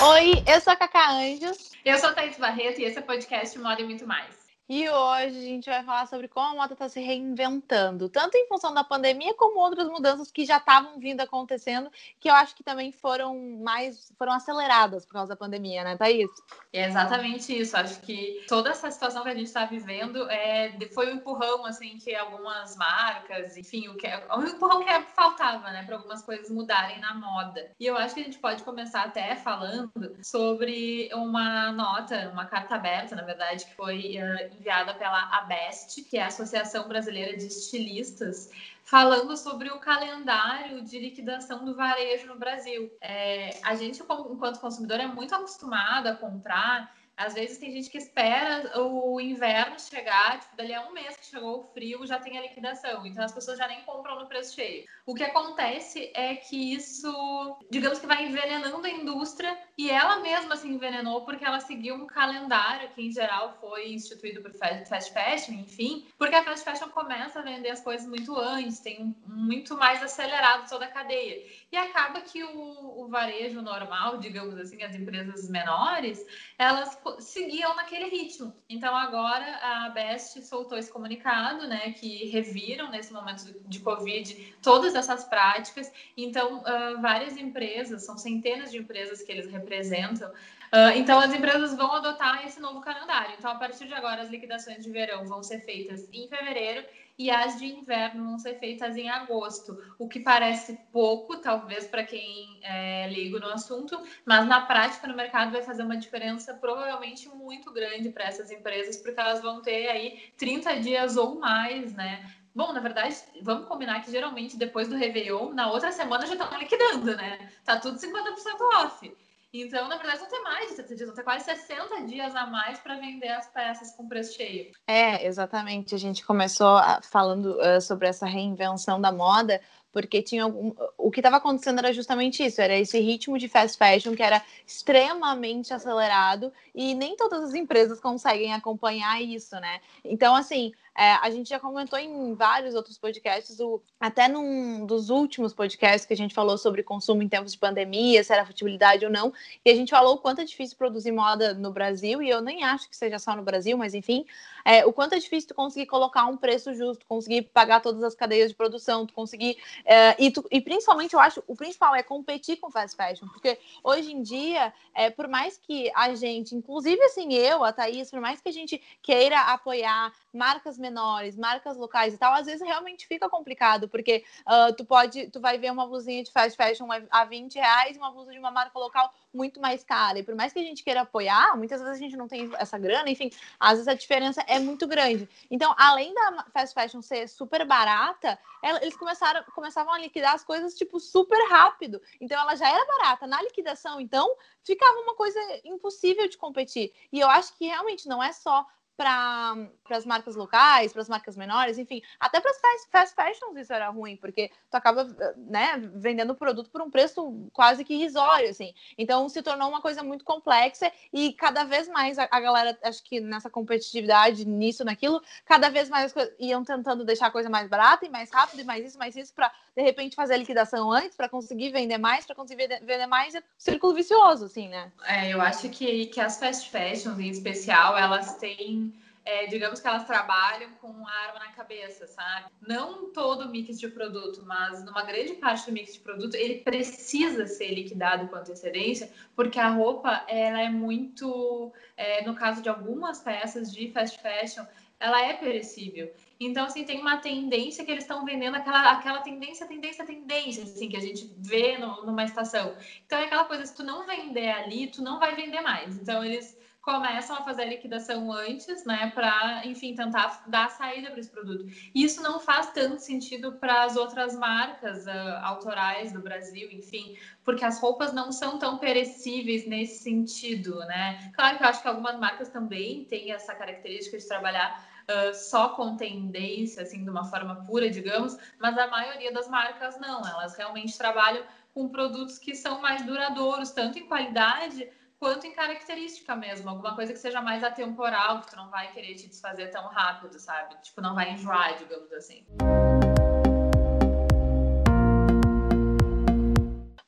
Oi, eu sou a Cacá Anjos. Eu sou a Thaís Barreto e esse é o podcast Moda e Muito Mais. E hoje a gente vai falar sobre como a moda está se reinventando, tanto em função da pandemia como outras mudanças que já estavam vindo acontecendo, que eu acho que também foram mais foram aceleradas por causa da pandemia, né, Thaís? É exatamente isso. Acho que toda essa situação que a gente está vivendo é, foi um empurrão assim que algumas marcas, enfim, o que é, o empurrão que faltava, né, para algumas coisas mudarem na moda. E eu acho que a gente pode começar até falando sobre uma nota, uma carta aberta, na verdade, que foi uh, enviada pela ABEST, que é a Associação Brasileira de Estilistas, falando sobre o calendário de liquidação do varejo no Brasil. É, a gente, enquanto consumidor, é muito acostumado a comprar às vezes tem gente que espera o inverno chegar, tipo, dali a um mês que chegou o frio, já tem a liquidação. Então as pessoas já nem compram no preço cheio. O que acontece é que isso, digamos que vai envenenando a indústria e ela mesma se envenenou porque ela seguiu um calendário que em geral foi instituído por fast fashion, enfim, porque a fast fashion começa a vender as coisas muito antes, tem muito mais acelerado toda a cadeia. E acaba que o, o varejo normal, digamos assim, as empresas menores, elas seguiam naquele ritmo. Então agora a Best soltou esse comunicado, né, que reviram nesse momento de Covid todas essas práticas. Então uh, várias empresas, são centenas de empresas que eles representam, Uh, então, as empresas vão adotar esse novo calendário. Então, a partir de agora, as liquidações de verão vão ser feitas em fevereiro e as de inverno vão ser feitas em agosto, o que parece pouco, talvez para quem é leigo no assunto, mas na prática no mercado vai fazer uma diferença provavelmente muito grande para essas empresas, porque elas vão ter aí 30 dias ou mais, né? Bom, na verdade, vamos combinar que geralmente depois do Réveillon, na outra semana já estão liquidando, né? Tá tudo 50% off. Então, na verdade, não tem mais de 70 dias, vão ter quase 60 dias a mais para vender as peças com preço cheio. É, exatamente. A gente começou falando uh, sobre essa reinvenção da moda, porque tinha algum... o que estava acontecendo era justamente isso, era esse ritmo de fast fashion que era extremamente acelerado e nem todas as empresas conseguem acompanhar isso, né? Então, assim, é, a gente já comentou em vários outros podcasts, o, até num dos últimos podcasts que a gente falou sobre consumo em tempos de pandemia, se era futilidade ou não, e a gente falou o quanto é difícil produzir moda no Brasil, e eu nem acho que seja só no Brasil, mas enfim, é, o quanto é difícil tu conseguir colocar um preço justo, conseguir pagar todas as cadeias de produção, tu conseguir. É, e, tu, e principalmente, eu acho, o principal é competir com fast fashion, porque hoje em dia, é, por mais que a gente, inclusive assim, eu, a Thaís, por mais que a gente queira apoiar marcas menores, marcas locais e tal, às vezes realmente fica complicado, porque uh, tu pode, tu vai ver uma blusinha de fast fashion a 20 reais e uma blusa de uma marca local muito mais cara. E por mais que a gente queira apoiar, muitas vezes a gente não tem essa grana, enfim, às vezes a diferença é muito grande. Então, além da fast fashion ser super barata, ela, eles começaram, começavam a liquidar as coisas, tipo, super rápido. Então, ela já era barata. Na liquidação, então, ficava uma coisa impossível de competir. E eu acho que realmente não é só para as marcas locais, para as marcas menores, enfim, até para as fast, fashions isso era ruim, porque tu acaba, né, vendendo o produto por um preço quase que irrisório, assim. Então se tornou uma coisa muito complexa e cada vez mais a, a galera, acho que nessa competitividade, nisso, naquilo, cada vez mais iam tentando deixar a coisa mais barata e mais rápido e mais isso, mais isso, para de repente fazer a liquidação antes, para conseguir vender mais, para conseguir vender mais, é um círculo vicioso, assim, né? É, eu acho que, que as fast fashions, em especial, elas têm é, digamos que elas trabalham com uma arma na cabeça, sabe? Não todo mix de produto, mas numa grande parte do mix de produto, ele precisa ser liquidado com antecedência, porque a roupa, ela é muito, é, no caso de algumas peças de fast fashion, ela é perecível. Então, assim, tem uma tendência que eles estão vendendo aquela, aquela tendência, tendência, tendência, assim, que a gente vê no, numa estação. Então, é aquela coisa, se tu não vender ali, tu não vai vender mais. Então, eles começam a fazer a liquidação antes, né, para, enfim, tentar dar saída para esse produto. E isso não faz tanto sentido para as outras marcas uh, autorais do Brasil, enfim, porque as roupas não são tão perecíveis nesse sentido, né? Claro que eu acho que algumas marcas também têm essa característica de trabalhar Uh, só com tendência, assim, de uma forma pura, digamos, mas a maioria das marcas não, elas realmente trabalham com produtos que são mais duradouros, tanto em qualidade quanto em característica mesmo, alguma coisa que seja mais atemporal, que tu não vai querer te desfazer tão rápido, sabe? Tipo, não vai enjoar, digamos assim.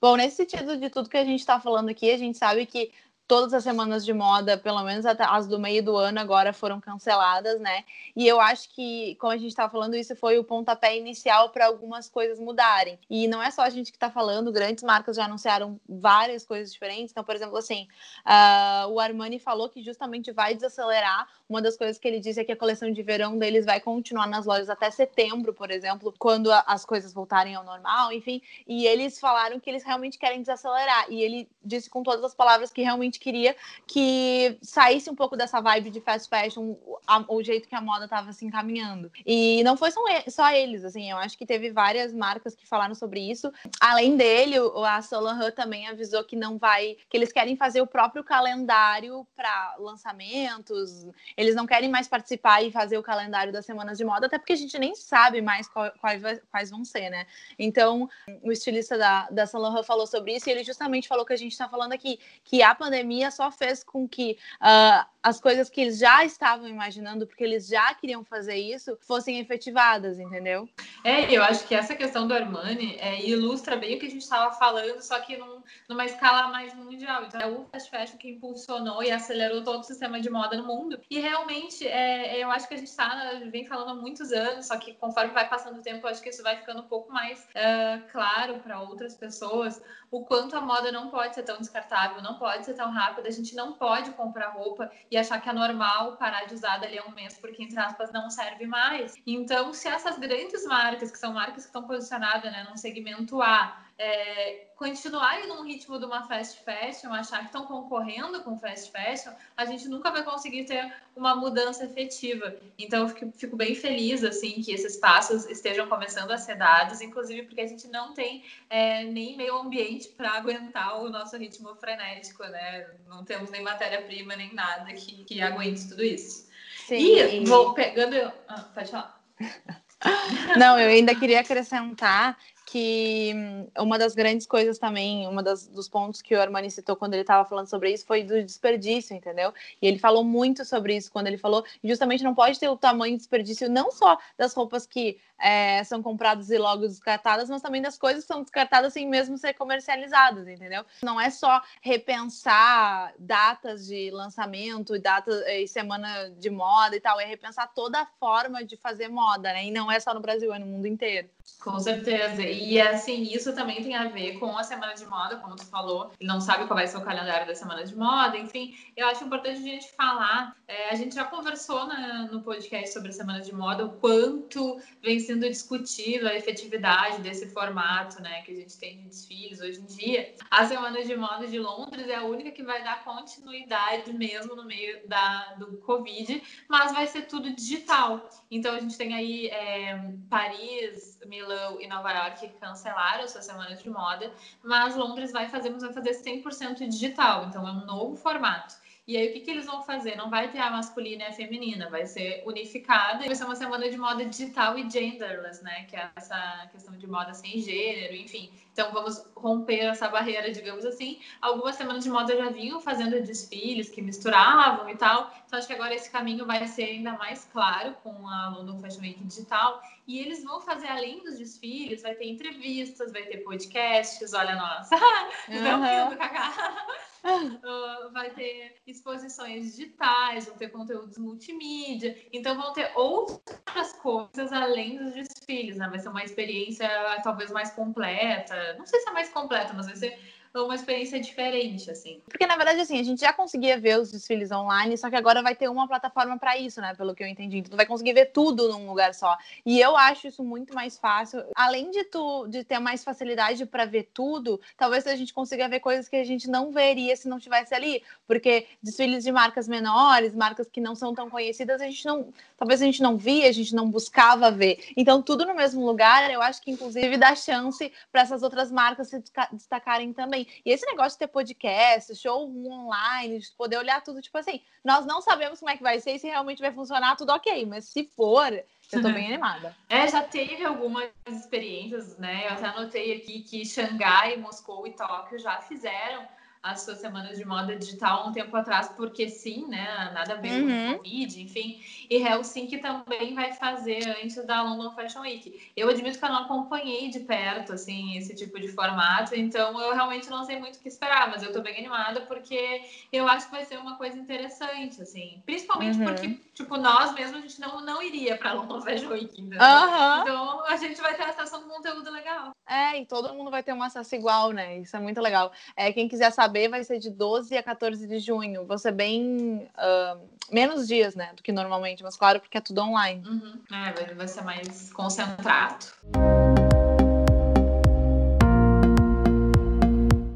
Bom, nesse sentido de tudo que a gente está falando aqui, a gente sabe que todas as semanas de moda, pelo menos até as do meio do ano, agora foram canceladas, né? E eu acho que, como a gente estava falando, isso foi o pontapé inicial para algumas coisas mudarem. E não é só a gente que está falando, grandes marcas já anunciaram várias coisas diferentes. Então, por exemplo, assim, uh, o Armani falou que justamente vai desacelerar. Uma das coisas que ele disse é que a coleção de verão deles vai continuar nas lojas até setembro, por exemplo, quando a, as coisas voltarem ao normal, enfim. E eles falaram que eles realmente querem desacelerar. E ele disse com todas as palavras que realmente queria que saísse um pouco dessa vibe de fast fashion, a, o jeito que a moda estava se encaminhando. E não foi só, só eles, assim, eu acho que teve várias marcas que falaram sobre isso. Além dele, a Solange também avisou que não vai, que eles querem fazer o próprio calendário para lançamentos. Eles não querem mais participar e fazer o calendário das semanas de moda, até porque a gente nem sabe mais quais, quais vão ser, né? Então, o estilista da, da Solange falou sobre isso e ele justamente falou que a gente está falando aqui, que a pandemia pandemia só fez com que uh, as coisas que eles já estavam imaginando, porque eles já queriam fazer isso, fossem efetivadas, entendeu? É, eu acho que essa questão do Armani é, ilustra bem o que a gente estava falando, só que num, numa escala mais mundial. Então, é o fast fashion que impulsionou e acelerou todo o sistema de moda no mundo. E realmente, é, eu acho que a gente tá, vem falando há muitos anos, só que conforme vai passando o tempo, eu acho que isso vai ficando um pouco mais uh, claro para outras pessoas o quanto a moda não pode ser tão descartável, não pode ser tão rápida. A gente não pode comprar roupa e achar que é normal parar de usar dali a um mês, porque, entre aspas, não serve mais. Então, se essas grandes marcas, que são marcas que estão posicionadas né, num segmento A, é, continuarem num ritmo de uma fast fashion, achar que estão concorrendo com fast fashion, a gente nunca vai conseguir ter uma mudança efetiva. Então, eu fico, fico, bem feliz, assim, que esses passos estejam começando a ser dados, inclusive porque a gente não tem é, nem meio ambiente para aguentar o nosso ritmo frenético, né? Não temos nem matéria-prima, nem nada que, que aguente tudo isso. Sim. E vou pegando... Ah, pode falar. Não, eu ainda queria acrescentar que hum, uma das grandes coisas também, uma das, dos pontos que o Armani citou quando ele estava falando sobre isso foi do desperdício, entendeu? E ele falou muito sobre isso quando ele falou, justamente não pode ter o tamanho de desperdício não só das roupas que é, são compradas e logo descartadas, mas também das coisas que são descartadas sem mesmo ser comercializadas, entendeu? Não é só repensar datas de lançamento e datas e semana de moda e tal, é repensar toda a forma de fazer moda, né? E não é só no Brasil, é no mundo inteiro. Com certeza. E assim, isso também tem a ver com a semana de moda, como tu falou. Não sabe qual vai ser o calendário da semana de moda, enfim. Eu acho importante a gente falar. É, a gente já conversou na, no podcast sobre a semana de moda, o quanto vem sendo discutido a efetividade desse formato, né, que a gente tem de desfiles hoje em dia. A semana de moda de Londres é a única que vai dar continuidade mesmo no meio da, do Covid, mas vai ser tudo digital. Então a gente tem aí é, Paris, Milão e Nova York cancelaram suas semanas de moda, mas Londres vai fazer, vai fazer 100% digital, então é um novo formato. E aí, o que, que eles vão fazer? Não vai ter a masculina e a feminina, vai ser unificada. Vai ser uma semana de moda digital e genderless, né? Que é essa questão de moda sem gênero, enfim. Então, vamos romper essa barreira, digamos assim. Algumas semanas de moda já vinham fazendo desfiles que misturavam e tal. Então, acho que agora esse caminho vai ser ainda mais claro com a London Fashion Week digital. E eles vão fazer, além dos desfiles, vai ter entrevistas, vai ter podcasts. Olha, nossa, estão rindo, Cacá. Vai ter exposições digitais, vão ter conteúdos multimídia, então vão ter outras coisas além dos desfiles, né? Vai ser uma experiência talvez mais completa. Não sei se é mais completa, mas vai ser uma experiência diferente, assim. Porque, na verdade, assim, a gente já conseguia ver os desfiles online, só que agora vai ter uma plataforma para isso, né? Pelo que eu entendi. Então, tu vai conseguir ver tudo num lugar só. E eu acho isso muito mais fácil. Além de tu de ter mais facilidade para ver tudo, talvez a gente consiga ver coisas que a gente não veria se não estivesse ali. Porque desfiles de marcas menores, marcas que não são tão conhecidas, a gente não. Talvez a gente não via, a gente não buscava ver. Então, tudo no mesmo lugar, eu acho que, inclusive, dá chance para essas outras marcas se destacarem também E esse negócio de ter podcast, show online, de poder olhar tudo, tipo assim, nós não sabemos como é que vai ser e se realmente vai funcionar, tudo ok. Mas se for, eu tô bem animada. É, já teve algumas experiências, né? Eu até anotei aqui que Xangai, Moscou e Tóquio já fizeram as suas semanas de moda digital um tempo atrás, porque sim, né? Nada a ver Uhum. com Covid, enfim. E Helsinki também vai fazer antes da London Fashion Week. Eu admito que eu não acompanhei de perto, assim, esse tipo de formato, então eu realmente não sei muito o que esperar, mas eu tô bem animada porque eu acho que vai ser uma coisa interessante, assim. Principalmente Uhum. porque, tipo, nós mesmos, a gente não, não iria pra London Fashion Week, entendeu? Aham. Então a gente vai ter acesso a um conteúdo legal. É, e todo mundo vai ter um acesso igual, né? Isso é muito legal. É, quem quiser saber, vai ser de 12 a 14 de junho. Vão ser bem. ah, menos dias, né? Do que normalmente, mas claro, porque é tudo online. Uhum. É, vai, vai ser mais concentrado.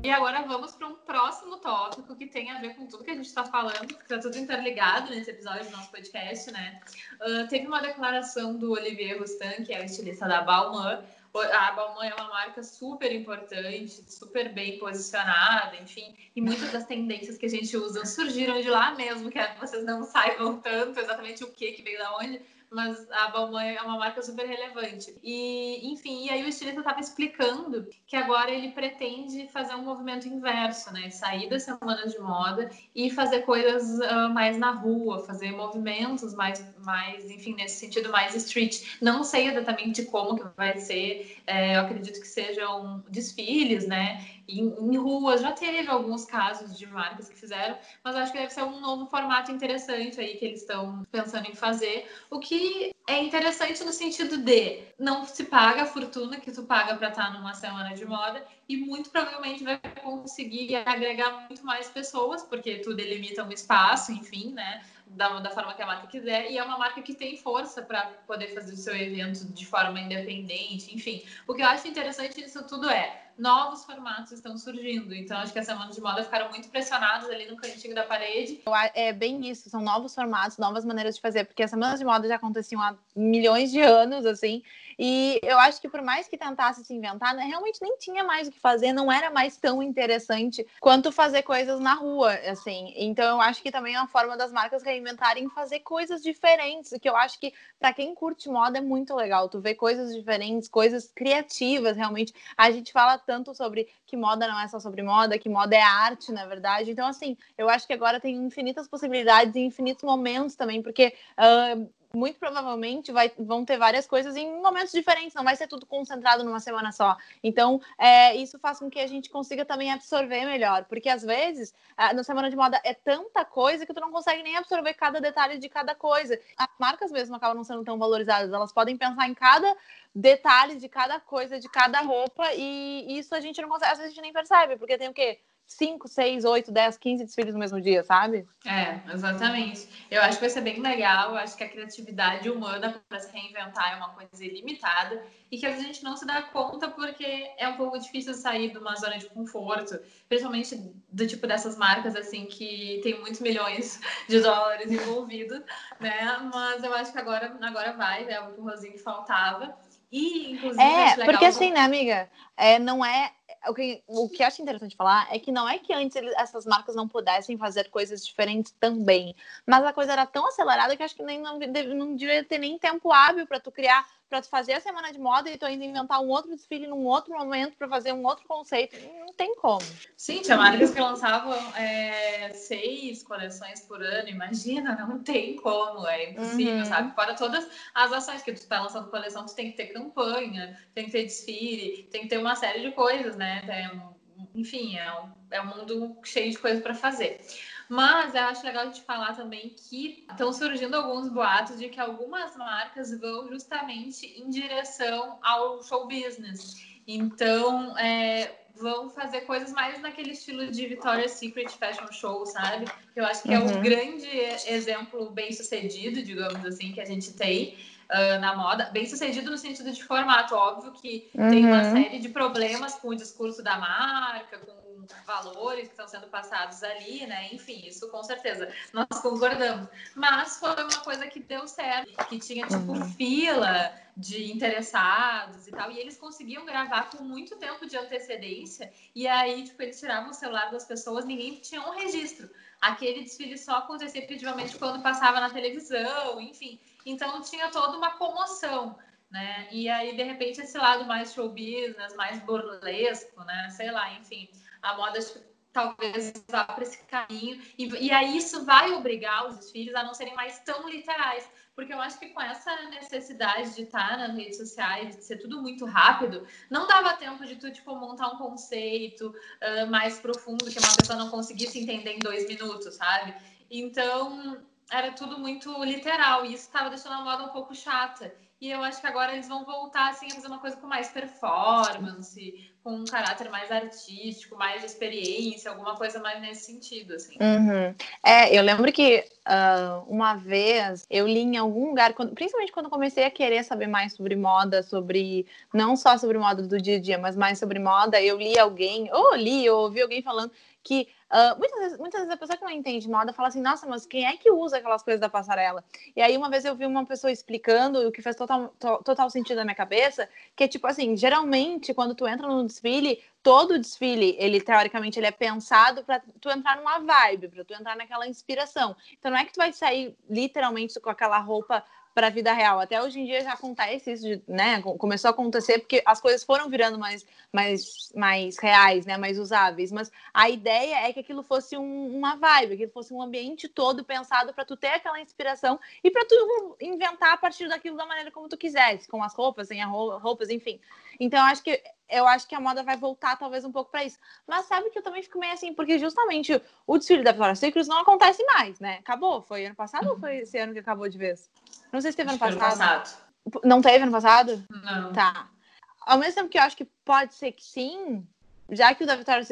E agora vamos para um próximo tópico que tem a ver com tudo que a gente está falando, porque está tudo interligado nesse episódio do nosso podcast, né? Ah, teve uma declaração do Olivier Roustan, que é o estilista da Balmain. A Balmain é uma marca super importante, super bem posicionada, enfim, e muitas das tendências que a gente usa surgiram de lá mesmo, que é- vocês não saibam tanto exatamente o que que veio da onde, mas a Balmain é uma marca super relevante. E, enfim, e aí o estilista estava explicando que agora ele pretende fazer um movimento inverso, né? Sair das semanas de moda e fazer coisas ah, mais na rua, fazer movimentos mais, mais, enfim, nesse sentido mais street. Não sei exatamente como que vai ser, é, eu acredito que sejam desfiles, né? Em, em ruas, já teve alguns casos de marcas que fizeram, mas acho que deve ser um novo formato interessante aí que eles estão pensando em fazer. O que é interessante no sentido de não se paga a fortuna que tu paga para estar numa semana de moda e muito provavelmente vai conseguir agregar muito mais pessoas, porque tu delimita um espaço, enfim, né? Da, da forma que a marca quiser, e é uma marca que tem força para poder fazer o seu evento de forma independente, enfim. O que eu acho interessante nisso tudo é novos formatos estão surgindo. Então, acho que as semanas de moda ficaram muito pressionadas ali no cantinho da parede. É bem isso, são novos formatos, novas maneiras de fazer, porque as semanas de moda já aconteciam há milhões de anos, assim, e eu acho que por mais que tentasse se inventar, né, realmente nem tinha mais o que fazer, não era mais tão interessante quanto fazer coisas na rua, assim. Então eu acho que também é uma forma das marcas reinventarem fazer coisas diferentes, que eu acho que para quem curte moda é muito legal, tu vê coisas diferentes, coisas criativas, realmente. A gente fala tanto sobre que moda não é só sobre moda, que moda é arte, na verdade. Então, assim, eu acho que agora tem infinitas possibilidades e infinitos momentos também, porque ah, muito provavelmente vai, vão ter várias coisas em momentos diferentes, não vai ser tudo concentrado numa semana só. Então, é, isso faz com que a gente consiga também absorver melhor, porque às vezes, na semana de moda é tanta coisa que tu não consegue nem absorver cada detalhe de cada coisa. As marcas mesmo acabam não sendo tão valorizadas, elas podem pensar em cada detalhe de cada coisa, de cada roupa, e isso a gente não consegue, às vezes a gente nem percebe, porque tem o quê? 5, 6, 8, 10, 15 desfiles no mesmo dia, sabe? É, exatamente. Eu acho que vai ser bem legal. Eu acho que a criatividade humana para se reinventar é uma coisa ilimitada e que a gente não se dá conta porque é um pouco difícil sair de uma zona de conforto, principalmente do tipo dessas marcas assim que tem muitos milhões de dólares envolvidos, né? Mas eu acho que agora, agora vai, né? O empurrãozinho que faltava. E, inclusive, É, porque assim, né, amiga? É, não é. O que, o que eu acho interessante falar é que não é que antes eles- essas marcas não pudessem fazer coisas diferentes também. Mas a coisa era tão acelerada que eu acho que nem, não, não devia ter nem tempo hábil para tu criar, para fazer a semana de moda e tu ainda inventar um outro desfile num outro momento para fazer um outro conceito. Não tem como. Sim, tinha marcas que lançavam é, seis coleções por ano, imagina, não tem como, é impossível, Uhum. sabe? Fora todas as ações que tu tá lançando coleção, tu tem que ter campanha, tem que ter desfile, tem que ter uma série de coisas, né? Tem- enfim, é um, é um mundo cheio de coisas para fazer. Mas eu acho legal gente falar também que estão surgindo alguns boatos de que algumas marcas vão justamente em direção ao show business. Então, é, vão fazer coisas mais naquele estilo de Victoria's Secret Fashion Show, sabe? Que eu acho que é o Uhum. grande exemplo bem sucedido, digamos assim, que a gente tem ah, na moda. Bem sucedido no sentido de formato, óbvio que tem uma Uhum. série de problemas com o discurso da marca, com valores que estão sendo passados ali, né? Enfim, isso com certeza nós concordamos. Mas foi uma coisa que deu certo, que tinha tipo Uhum. fila de interessados e tal, e eles conseguiam gravar com muito tempo de antecedência, e aí, tipo, eles tiravam o celular das pessoas, ninguém tinha um registro. Aquele desfile só acontecia efetivamente quando passava na televisão, enfim. Então tinha toda uma comoção, né? E aí, de repente, esse lado mais show business, mais burlesco, né? Sei lá, enfim. A moda talvez vá para esse caminho. E, e aí isso vai obrigar os desfiles a não serem mais tão literais. Porque eu acho que com essa necessidade de estar nas redes sociais, de ser tudo muito rápido, não dava tempo de tu, tipo, montar um conceito uh, mais profundo que uma pessoa não conseguisse entender em dois minutos, sabe? Então, era tudo muito literal. E isso estava deixando a moda um pouco chata. E eu acho que agora eles vão voltar assim, a fazer uma coisa com mais performance, com um caráter mais artístico, mais de experiência, alguma coisa mais nesse sentido, assim. Uhum. É, eu lembro que uh, uma vez eu li em algum lugar, quando, principalmente quando comecei a querer saber mais sobre moda, sobre não só sobre moda do dia a dia, mas mais sobre moda, eu li alguém, ou li, ou ouvi alguém falando que Uh, muitas, vezes, muitas vezes a pessoa que não entende moda fala assim, nossa, mas quem é que usa aquelas coisas da passarela? E aí uma vez eu vi uma pessoa explicando o que fez total, to, total sentido na minha cabeça, que é tipo assim, geralmente quando tu entra no desfile, todo desfile, ele teoricamente ele é pensado para tu entrar numa vibe, para tu entrar naquela inspiração. Então não é que tu vai sair literalmente com aquela roupa para a vida real. Até hoje em dia já acontece isso, de, né? Começou a acontecer porque as coisas foram virando mais, mais, mais reais, né? Mais usáveis. Mas a ideia é que aquilo fosse um, uma vibe, que fosse um ambiente todo pensado para tu ter aquela inspiração e para tu inventar a partir daquilo da maneira como tu quisesse, com as roupas, sem as roupas, enfim. Então eu acho que eu acho que a moda vai voltar talvez um pouco para isso. Mas sabe que eu também fico meio assim, porque justamente o desfile da Victoria's Secret não acontece mais, né? Acabou. Foi ano passado ou foi esse ano que acabou de vez? Não sei se teve ano passado. passado. Não teve ano passado? Não. Tá. Ao mesmo tempo que eu acho que pode ser que sim, já que o da Victoria's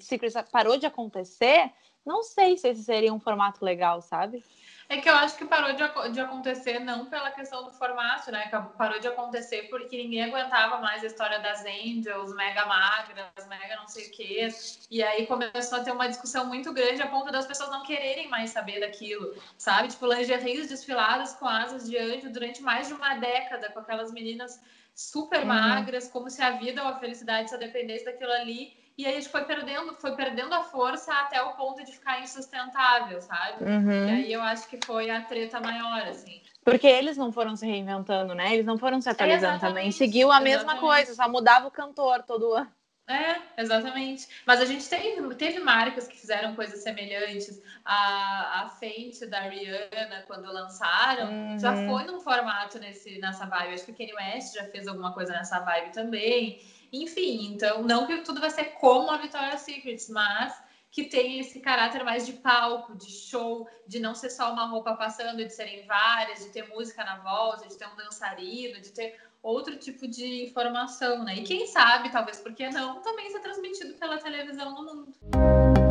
Secret parou de acontecer, não sei se esse seria um formato legal, sabe? É que eu acho que parou de, de acontecer não pela questão do formato, né? Parou de acontecer porque ninguém aguentava mais a história das angels, mega magras, mega não sei o quê. E aí começou a ter uma discussão muito grande a ponto das pessoas não quererem mais saber daquilo, sabe? Tipo, lingeries desfiladas com asas de anjo durante mais de uma década, com aquelas meninas super uhum. magras, como se a vida ou a felicidade só dependesse daquilo ali. E aí a gente foi perdendo, foi perdendo a força até o ponto de ficar insustentável, sabe? Uhum. E aí eu acho que foi a treta maior, assim. Porque eles não foram se reinventando, né? Eles não foram se atualizando é também. Seguiu a exatamente. mesma coisa, só mudava o cantor todo ano. É, exatamente. Mas a gente teve, teve marcas que fizeram coisas semelhantes. A, a Fenty da Rihanna, quando lançaram, uhum. já foi num formato nesse, nessa vibe. Acho que o Kanye West já fez alguma coisa nessa vibe também. Enfim, então, não que tudo vai ser como a Victoria's Secret, mas que tem esse caráter mais de palco, de show, de não ser só uma roupa passando, de serem várias, de ter música na volta, de ter um dançarino, de ter outro tipo de informação, né? E quem sabe, talvez porque não, também ser transmitido pela televisão no mundo.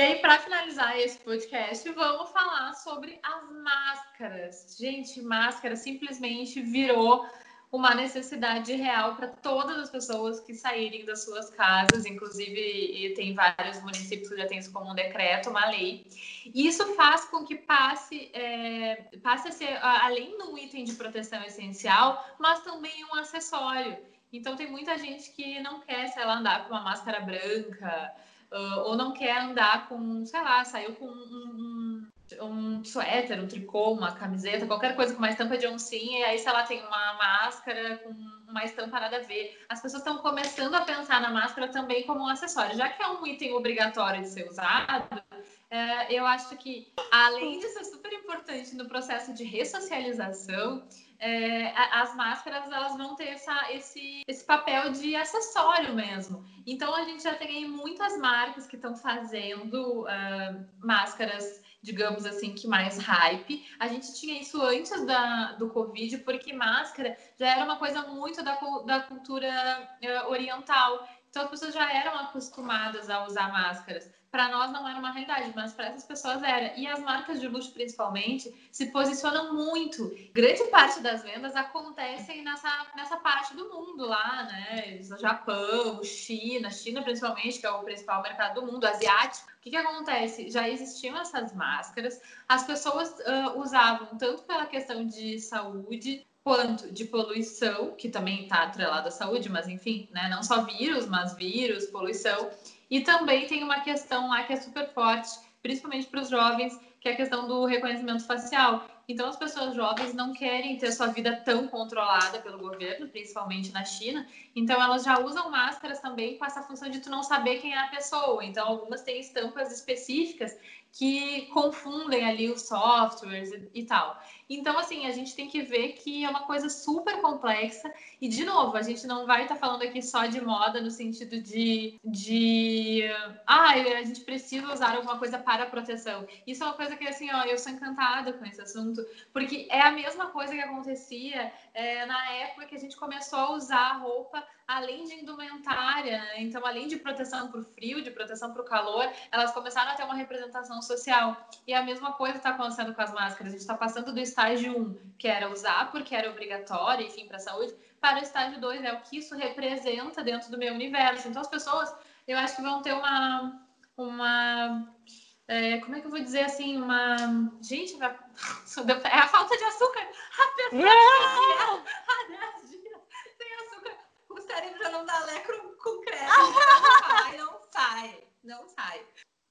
E aí, para finalizar esse podcast, vamos falar sobre as máscaras. Gente, máscara simplesmente virou uma necessidade real para todas as pessoas que saírem das suas casas, inclusive tem vários municípios que já têm isso como um decreto, uma lei. E isso faz com que passe, é, passe a ser, além de um item de proteção essencial, mas também um acessório. Então tem muita gente que não quer, sei lá, andar com uma máscara branca, uh, ou não quer andar com, sei lá, saiu com um, um, um suéter, um tricô, uma camiseta, qualquer coisa com uma estampa de oncinha, e aí, sei lá, tem uma máscara com uma estampa nada a ver. As pessoas estão começando a pensar na máscara também como um acessório, já que é um item obrigatório de ser usado. É, eu acho que, além de ser super importante no processo de ressocialização, é, as máscaras elas vão ter essa, esse, esse papel de acessório mesmo. Então a gente já tem muitas marcas que estão fazendo uh, máscaras, digamos assim, que mais hype. A gente tinha isso antes da, do Covid, porque máscara já era uma coisa muito da, da cultura uh, oriental. Então as pessoas já eram acostumadas a usar máscaras para nós não era uma realidade, mas para essas pessoas era. E as marcas de luxo, principalmente, se posicionam muito. Grande parte das vendas acontecem nessa, nessa parte do mundo lá, né? Japão, China, China principalmente, que é o principal mercado do mundo, asiático. O que, que acontece? Já existiam essas máscaras, as pessoas uh, usavam tanto pela questão de saúde, quanto de poluição, que também está atrelada à saúde, mas enfim, né? Não só vírus, mas vírus, poluição. E também tem uma questão lá que é super forte, principalmente para os jovens, que é a questão do reconhecimento facial. Então as pessoas jovens não querem ter sua vida tão controlada pelo governo, principalmente na China. Então elas já usam máscaras também com essa função de tu não saber quem é a pessoa. Então algumas têm estampas específicas que confundem ali os softwares e, e, tal. Então, assim, a gente tem que ver que é uma coisa super complexa. E, de novo, a gente não vai estar tá falando aqui só de moda no sentido de, de. Ah, a gente precisa usar alguma coisa para proteção. Isso é uma coisa que, assim, ó, eu sou encantada com esse assunto, porque é a mesma coisa que acontecia é, na época que a gente começou a usar roupa além de indumentária, né? então além de proteção para o frio, de proteção para o calor, elas começaram a ter uma representação social. E a mesma coisa está acontecendo com as máscaras. A gente está passando do estágio 1, que era usar porque era obrigatório, enfim, para a saúde, para o estágio 2, é o que isso representa dentro do meu universo. Então as pessoas, eu acho que vão ter uma uma é, como é que eu vou dizer assim, uma. Gente, é a falta de açúcar. A pessoa Não! cérebro já não dá lecro com crédito. Ai, não sai, não sai.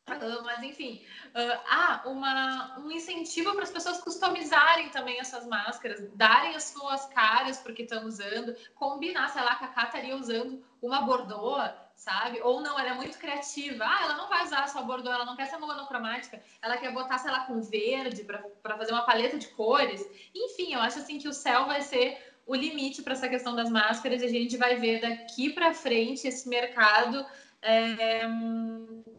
Uh, mas enfim, uh, ah, uma, um incentivo para as pessoas customizarem também essas máscaras, darem as suas caras porque estão usando, combinar, sei lá, a Cacá estaria usando uma bordoa, sabe? Ou não, ela é muito criativa. Ah, ela não vai usar só bordoa, ela não quer ser monocromática, ela quer botar, sei lá, com verde para fazer uma paleta de cores. Enfim, eu acho assim que o céu vai ser o limite para essa questão das máscaras e a gente vai ver daqui para frente esse mercado é,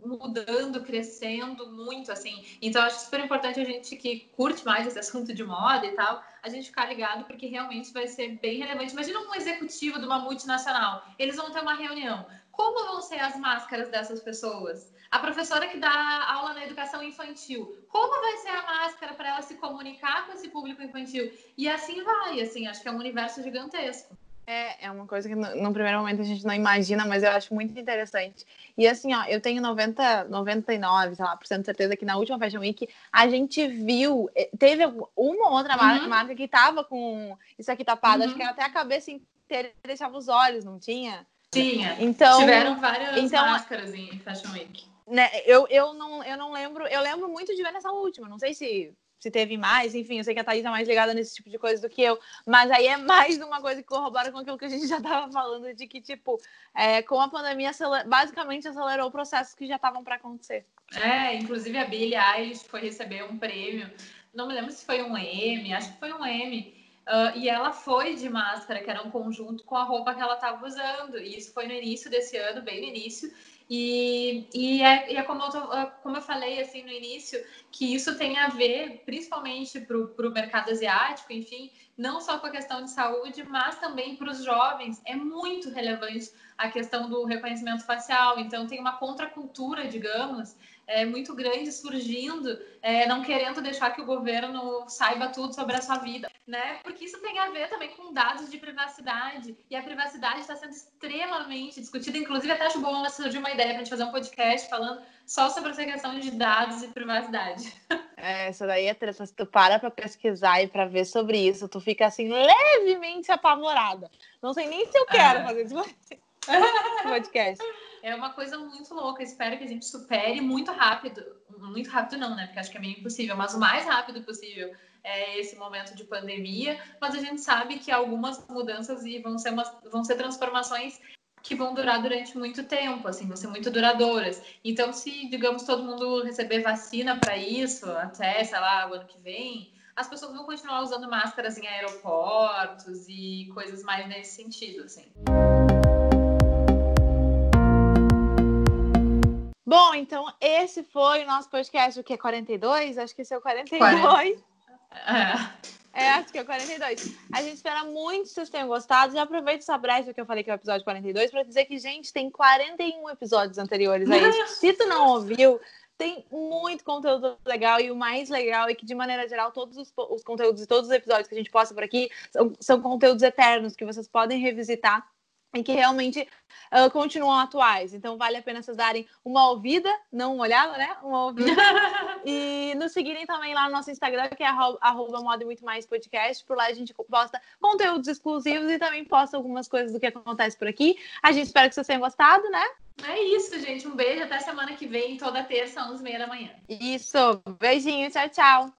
mudando, crescendo muito, assim. Então, acho super importante a gente que curte mais esse assunto de moda e tal, a gente ficar ligado, porque realmente vai ser bem relevante. Imagina um executivo de uma multinacional, eles vão ter uma reunião. Como vão ser as máscaras dessas pessoas? A professora que dá aula na educação infantil, como vai ser a máscara para ela se comunicar com esse público infantil? E assim vai, assim, acho que é um universo gigantesco. É, é uma coisa que no, no, primeiro momento a gente não imagina, mas eu acho muito interessante. E assim, ó, eu tenho 90, 99, sei lá, por cento de certeza que na última Fashion Week a gente viu, eh, teve uma ou outra marca, uhum. marca que tava com isso aqui tapado, uhum. acho que até a cabeça inteira deixava os olhos, não tinha? Tinha. Então, Tiveram várias então, máscaras em Fashion Week né, eu, eu, não, eu não lembro, eu lembro muito de ver nessa última, não sei se, se teve mais, enfim, eu sei que a Thaís é mais ligada nesse tipo de coisa do que eu, mas aí é mais uma coisa que corrobora com aquilo que a gente já estava falando, de que, tipo, é, com a pandemia, basicamente acelerou processos que já estavam para acontecer. É, inclusive a Billie Eilish foi receber um prêmio, não me lembro se foi um M, acho que foi um M, Uh, e ela foi de máscara, que era um conjunto com a roupa que ela estava usando. E isso foi no início desse ano, bem no início. E, e, é, e é como, eu tô, é como eu falei assim no início, que isso tem a ver, principalmente para o mercado asiático, enfim, não só com a questão de saúde, mas também para os jovens. É muito relevante a questão do reconhecimento facial. Então, tem uma contracultura, digamos, é, muito grande surgindo, é, não querendo deixar que o governo saiba tudo sobre a sua vida, né? Porque isso tem a ver também com dados de privacidade e a privacidade está sendo extremamente discutida. Inclusive, até acho bom surgir uma ideia para a gente fazer um podcast falando só sobre essa questão de dados e privacidade. É, essa daí é treta. Se tu para para pesquisar e para ver sobre isso, tu fica assim levemente apavorada. Não sei nem se eu quero é. fazer esse podcast. É uma coisa muito louca. Espero que a gente supere muito rápido. Muito rápido não, né? Porque acho que é meio impossível, mas o mais rápido possível é esse momento de pandemia. Mas a gente sabe que algumas mudanças e vão ser, umas, vão ser transformações que vão durar durante muito tempo, assim, vão ser muito duradouras. Então, se, digamos, todo mundo receber vacina para isso, até, sei lá, o ano que vem, as pessoas vão continuar usando máscaras em aeroportos e coisas mais nesse sentido, assim. Bom, então esse foi o nosso podcast, o que é 42? Acho que esse é o 42. 40. É. é, acho que é o 42. A gente espera muito que vocês tenham gostado. Já aproveito essa brecha que eu falei que é o episódio 42 para dizer que, gente, tem 41 episódios anteriores a esse. Se tu não ouviu, tem muito conteúdo legal e o mais legal é que, de maneira geral, todos os, os conteúdos e todos os episódios que a gente posta por aqui são, são conteúdos eternos que vocês podem revisitar e que realmente uh, continuam atuais. Então vale a pena vocês darem uma ouvida, não uma olhada, né? Uma ouvida. e nos seguirem também lá no nosso Instagram, que é arroba, moda muito mais podcast. Por lá a gente posta conteúdos exclusivos e também posta algumas coisas do que acontece por aqui. A gente espera que vocês tenham gostado, né? É isso, gente. Um beijo até semana que vem, toda terça, 11h30 da manhã. Isso. Beijinho. Tchau, tchau.